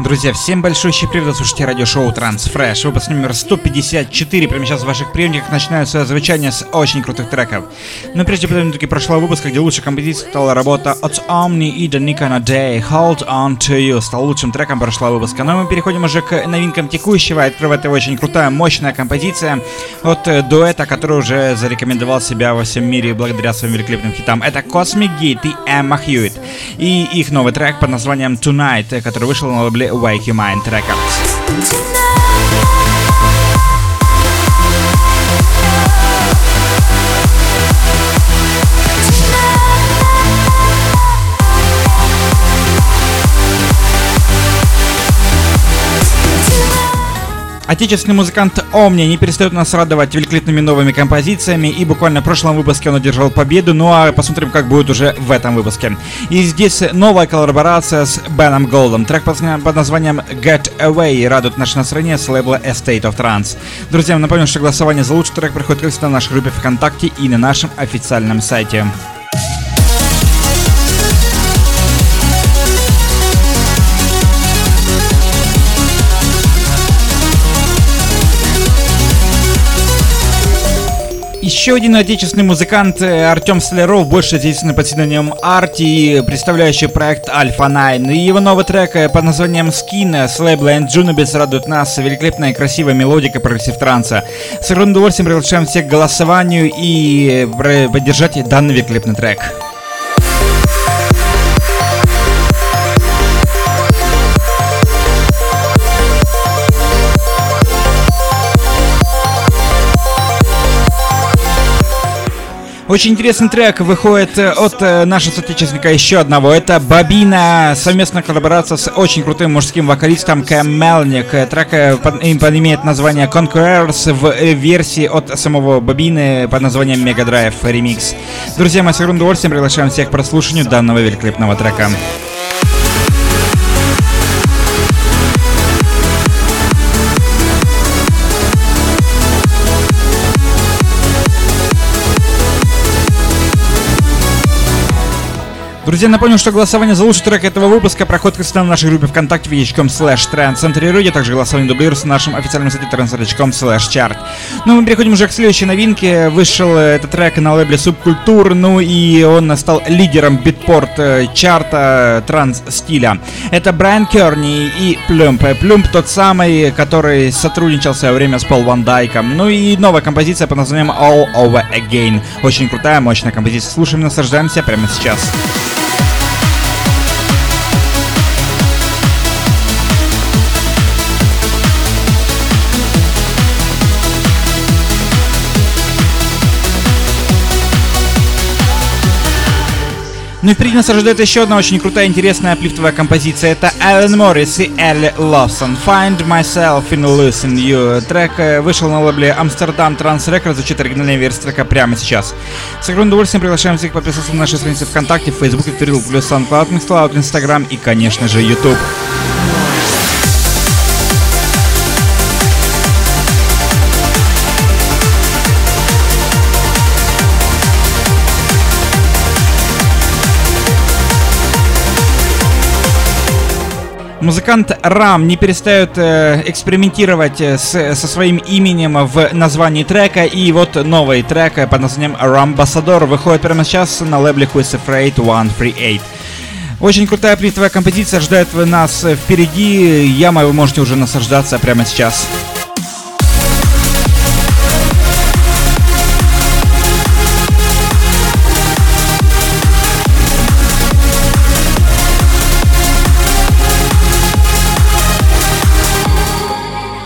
Друзья, всем большой привет, слушайте радиошоу Transfresh, выпуск номер 154, прямо сейчас в ваших приемниках начинаются звучание с очень крутых треков. Но прежде таки прошлого выпуска, где лучшей композицией стала работа от Omni и Danica на Day, Hold On To You, стал лучшим треком прошлого выпуска. Но мы переходим уже к новинкам текущего, открывает его очень крутая, мощная композиция от э, дуэта, который уже зарекомендовал себя во всем мире благодаря своим великолепным хитам. Это Cosmic Gate и Emma Hewitt. И их новый трек под названием Tonight, который вышел на лейбле Wake Your Mind Records. Отечественный музыкант Омни не перестает нас радовать великолепными новыми композициями, и буквально в прошлом выпуске он одержал победу, ну а посмотрим, как будет уже в этом выпуске. И здесь новая коллаборация с Беном Голдом. Трек под названием Get Away радует наше настроение с лейбла Estate of Trance. Друзья, напомню, что голосование за лучший трек проходит как всегда в нашей группе ВКонтакте и на нашем официальном сайте. Еще один отечественный музыкант э, Артем Соляров, больше известный под псевдонимом Арти, представляющий проект Alpha Nine. И его новый трек э, под названием Skin с лейбла Anjunabeats радует нас великолепная и красивая мелодика progressive trance'а. С огромным удовольствием приглашаем всех к голосованию и э, поддержать данный великолепный трек. Очень интересный трек выходит э, от э, нашего соотечественника еще одного. Это Бабина, совместная коллаборация с очень крутым мужским вокалистом Кэм Мелник. Трек э, под, имеет название Conquerors в версии от самого Бабины под названием Mega Drive Remix. Друзья, мы с огромным удовольствием приглашаем всех к прослушиванию данного великолепного трека. Друзья, напомню, что голосование за лучший трек этого выпуска проходит в нашей группе ВКонтакте vh.com slash trendcenterradio, также голосование дублируется на нашем официальном сайте trendcenter.com slash chart. Ну, мы переходим уже к следующей новинке. Вышел этот трек на лейбле Субкультур, ну и он стал лидером битпорт э, чарта транс-стиля. Это Брайан Керни и Плюмп. Плюмп тот самый, который сотрудничал в свое время с Пол Ван Дайком. Ну и новая композиция под названием All Over Again. Очень крутая, мощная композиция. Слушаем, наслаждаемся прямо сейчас. Ну и впереди нас ожидает еще одна очень крутая, интересная аплифтовая композиция. Это Ален Моррис и Элли Ловсон. Find Myself in Losing You. Трек э, вышел на лейбле Амстердам Транс Records. Звучит оригинальная версия трека прямо сейчас. С огромным удовольствием приглашаем всех подписаться на наши страницы ВКонтакте, в Фейсбуке, Twitter, плюс SoundCloud, Mixcloud, Instagram и, конечно же, YouTube. Музыкант Рам не перестает э, экспериментировать э, с, со своим именем в названии трека. И вот новый трек под названием Рамбассадор выходит прямо сейчас на лейбле Who is Afraid 138. Очень крутая плитовая композиция ждет нас впереди. Яма вы можете уже наслаждаться прямо сейчас.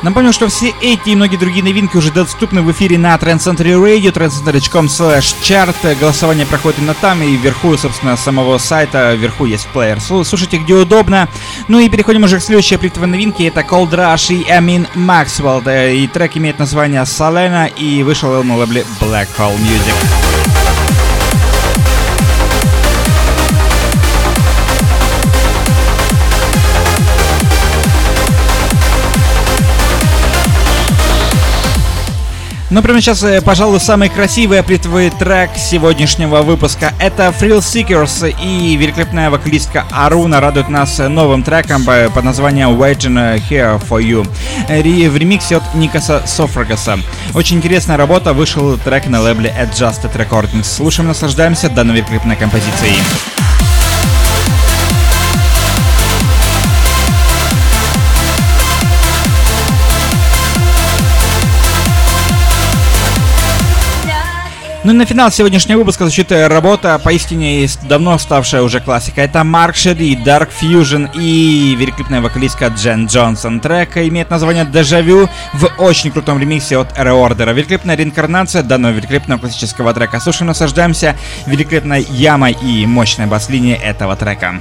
Напомню, что все эти и многие другие новинки уже доступны в эфире на Trend Center Radio, trendcenter.com slash chart. Голосование проходит именно там, и вверху, собственно, самого сайта, вверху есть плеер. Слушайте, где удобно. Ну и переходим уже к следующей плитовой новинке. Это Cold Rush и Амин Максвелл. И трек имеет название Салена, и вышел он на лейбле Black Hole Music. Ну, прямо сейчас, э, пожалуй, самый красивый оплитовый трек сегодняшнего выпуска. Это Thrill Seekers и великолепная вокалистка Аруна радует нас новым треком под названием Waiting Here For You в ремиксе от Никаса Софрагаса. Очень интересная работа, вышел трек на лейбле Adjusted Recordings. Слушаем, наслаждаемся данной великолепной композицией. Ну и на финал сегодняшнего выпуска звучит работа, поистине давно ставшая уже классикой. Это Марк Шеди, Dark Fusion и великолепная вокалистка Джен Джонсон. Трек имеет название «Дежавю» в очень крутом ремиксе от Reorder. Великолепная реинкарнация данного великолепного классического трека. Слушаем, наслаждаемся великолепной ямой и мощной бас-линией этого трека.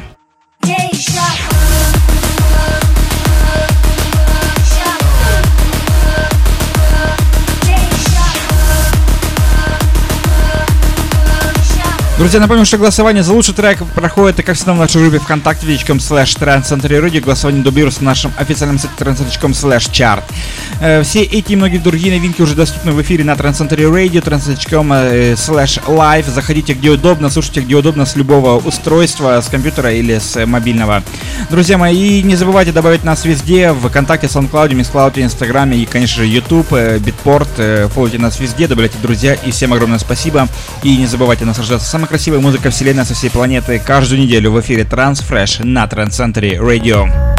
Друзья, напомню, что голосование за лучший трек проходит, как всегда, в нашей группе ВКонтакте, vk.com slash Trendcenter Голосование дублируется на нашем официальном сайте trendcenter.com slash chart. Э, все эти и многие другие новинки уже доступны в эфире на Trendcenter Radio, trendcenter.com э, slash live. Заходите где удобно, слушайте где удобно с любого устройства, с компьютера или с мобильного. Друзья мои, и не забывайте добавить нас везде, в ВКонтакте, SoundCloud, MissCloud, Инстаграме и, конечно же, YouTube. Э, фолловите нас везде, добавляйте друзья. И всем огромное спасибо. И не забывайте наслаждаться самой красивая музыка вселенной со всей планеты каждую неделю в эфире Transfresh на Трансцентре Radio.